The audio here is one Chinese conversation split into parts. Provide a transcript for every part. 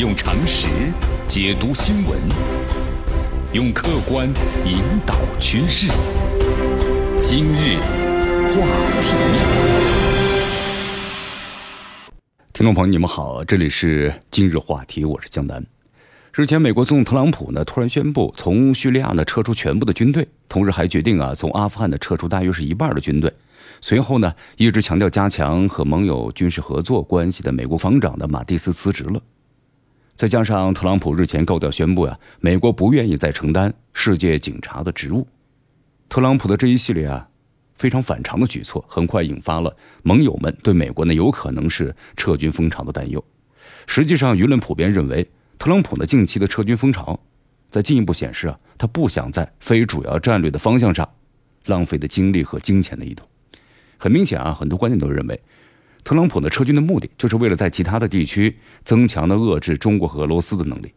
用常识解读新闻，用客观引导趋势。今日话题，听众朋友，你们好，这里是今日话题，我是江南。日前，美国总统特朗普呢突然宣布从叙利亚呢撤出全部的军队，同时还决定啊从阿富汗呢撤出大约是一半的军队。随后呢，一直强调加强和盟友军事合作关系的美国防长的马蒂斯辞职了。再加上特朗普日前高调宣布呀，美国不愿意再承担世界警察的职务。特朗普的这一系列啊非常反常的举措，很快引发了盟友们对美国呢有可能是撤军风潮的担忧。实际上，舆论普遍认为，特朗普呢近期的撤军风潮，在进一步显示啊，他不想在非主要战略的方向上浪费的精力和金钱的意图。很明显啊，很多观点都认为，特朗普的撤军的目的就是为了在其他的地区增强的遏制中国和俄罗斯的能力。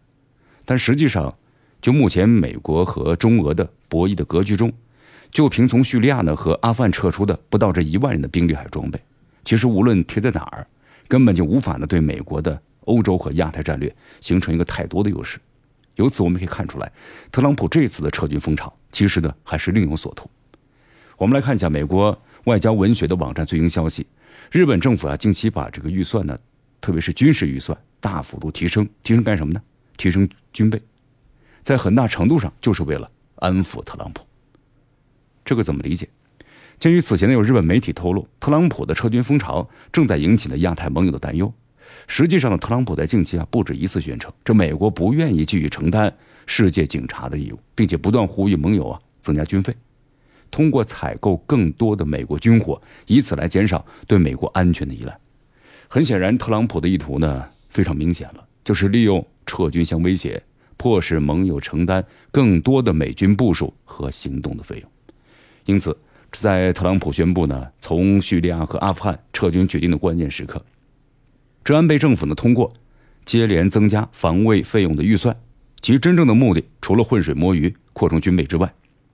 但实际上，就目前美国和中俄的博弈的格局中，就凭从叙利亚呢和阿富汗撤出的不到这一万人的兵力还装备，其实无论贴在哪儿，根本就无法呢对美国的欧洲和亚太战略形成一个太多的优势。由此我们可以看出来，特朗普这次的撤军风潮其实呢还是另有所图。我们来看一下美国。外交文学的网站最新消息：日本政府啊，近期把这个预算呢，特别是军事预算大幅度提升，提升干什么呢？提升军备，在很大程度上就是为了安抚特朗普。这个怎么理解？鉴于此前呢有日本媒体透露，特朗普的撤军风潮正在引起呢亚太盟友的担忧。实际上呢，特朗普在近期啊不止一次宣称，这美国不愿意继续承担世界警察的义务，并且不断呼吁盟友啊增加军费。通过采购更多的美国军火，以此来减少对美国安全的依赖。很显然，特朗普的意图呢非常明显了，就是利用撤军相威胁，迫使盟友承担更多的美军部署和行动的费用。因此，在特朗普宣布呢从叙利亚和阿富汗撤军决定的关键时刻，这安倍政府呢通过接连增加防卫费用的预算，其真正的目的除了浑水摸鱼、扩充军备之外。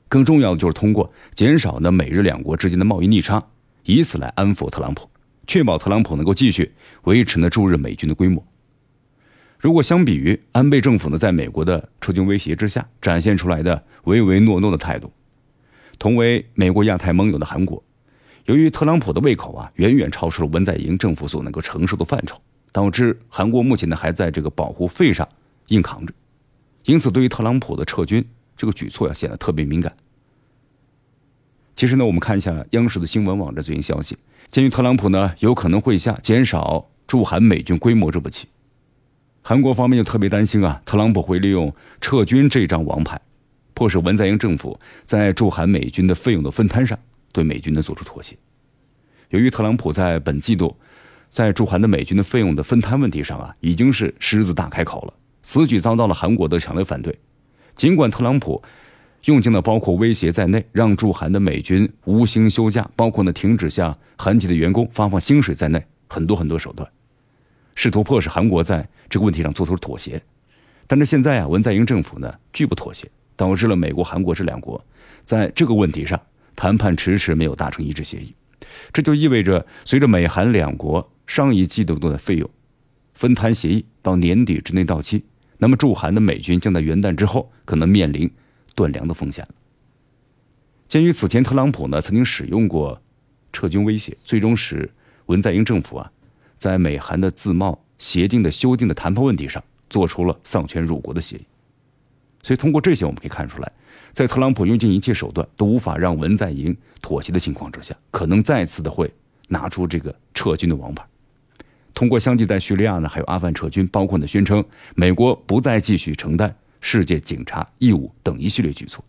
更重要的就是通过减少呢美日两国之间的贸易逆差，以此来安抚特朗普，确保特朗普能够继续维持呢驻日美军的规模。如果相比于安倍政府呢在美国的撤军威胁之下展现出来的唯唯诺诺的态度，同为美国亚太盟友的韩国，由于特朗普的胃口啊远远超出了文在寅政府所能够承受的范畴，导致韩国目前呢还在这个保护费上硬扛着，因此对于特朗普的撤军。这个举措呀显得特别敏感。其实呢，我们看一下央视的新闻网站最新消息，鉴于特朗普呢有可能会下减少驻韩美军规模这步棋，韩国方面就特别担心啊，特朗普会利用撤军这张王牌，迫使文在寅政府在驻韩美军的费用的分摊上对美军的做出妥协。由于特朗普在本季度在驻韩的美军的费用的分摊问题上啊，已经是狮子大开口了，此举遭到了韩国的强烈反对。尽管特朗普用尽了包括威胁在内，让驻韩的美军无薪休假，包括呢停止向韩籍的员工发放薪水在内，很多很多手段，试图迫使韩国在这个问题上做出妥协。但是现在啊，文在寅政府呢拒不妥协，导致了美国、韩国这两国在这个问题上谈判迟迟没有达成一致协议。这就意味着，随着美韩两国上一季度的费用分摊协议到年底之内到期。那么驻韩的美军将在元旦之后可能面临断粮的风险。鉴于此前特朗普呢曾经使用过撤军威胁，最终使文在寅政府啊在美韩的自贸协定的修订的谈判问题上做出了丧权辱国的协议。所以通过这些我们可以看出来，在特朗普用尽一切手段都无法让文在寅妥协的情况之下，可能再次的会拿出这个撤军的王牌。通过相继在叙利亚呢，还有阿富汗撤军，包括呢宣称美国不再继续承担世界警察义务等一系列举措，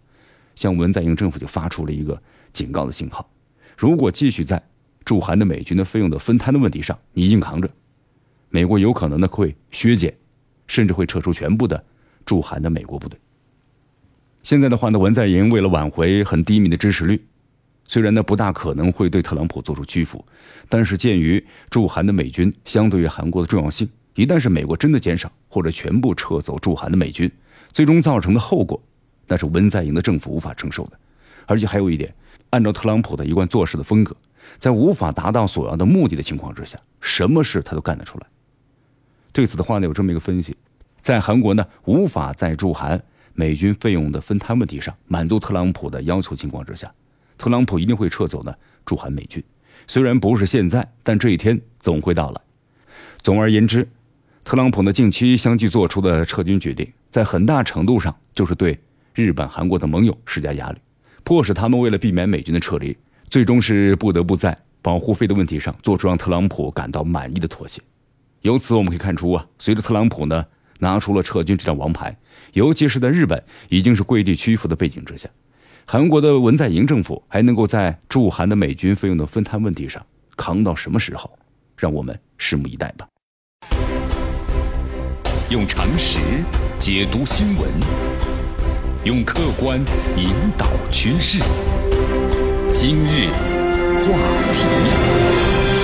向文在寅政府就发出了一个警告的信号：如果继续在驻韩的美军的费用的分摊的问题上你硬扛着，美国有可能呢会削减，甚至会撤出全部的驻韩的美国部队。现在的话呢，文在寅为了挽回很低迷的支持率。虽然呢不大可能会对特朗普做出屈服，但是鉴于驻韩的美军相对于韩国的重要性，一旦是美国真的减少或者全部撤走驻韩的美军，最终造成的后果，那是文在寅的政府无法承受的。而且还有一点，按照特朗普的一贯做事的风格，在无法达到所要的目的的情况之下，什么事他都干得出来。对此的话呢，有这么一个分析：在韩国呢无法在驻韩美军费用的分摊问题上满足特朗普的要求情况之下，特朗普一定会撤走呢驻韩美军。虽然不是现在，但这一天总会到来。总而言之，特朗普呢近期相继做出的撤军决定，在很大程度上就是对日本、韩国的盟友施加压力，迫使他们为了避免美军的撤离，最终是不得不在保护费的问题上做出让特朗普感到满意的妥协。由此我们可以看出啊，随着特朗普呢拿出了撤军这张王牌，尤其是在日本已经是跪地屈服的背景之下，韩国的文在寅政府还能够在驻韩的美军费用的分摊问题上扛到什么时候？让我们拭目以待吧。用常识解读新闻，用客观引导趋势。今日话题。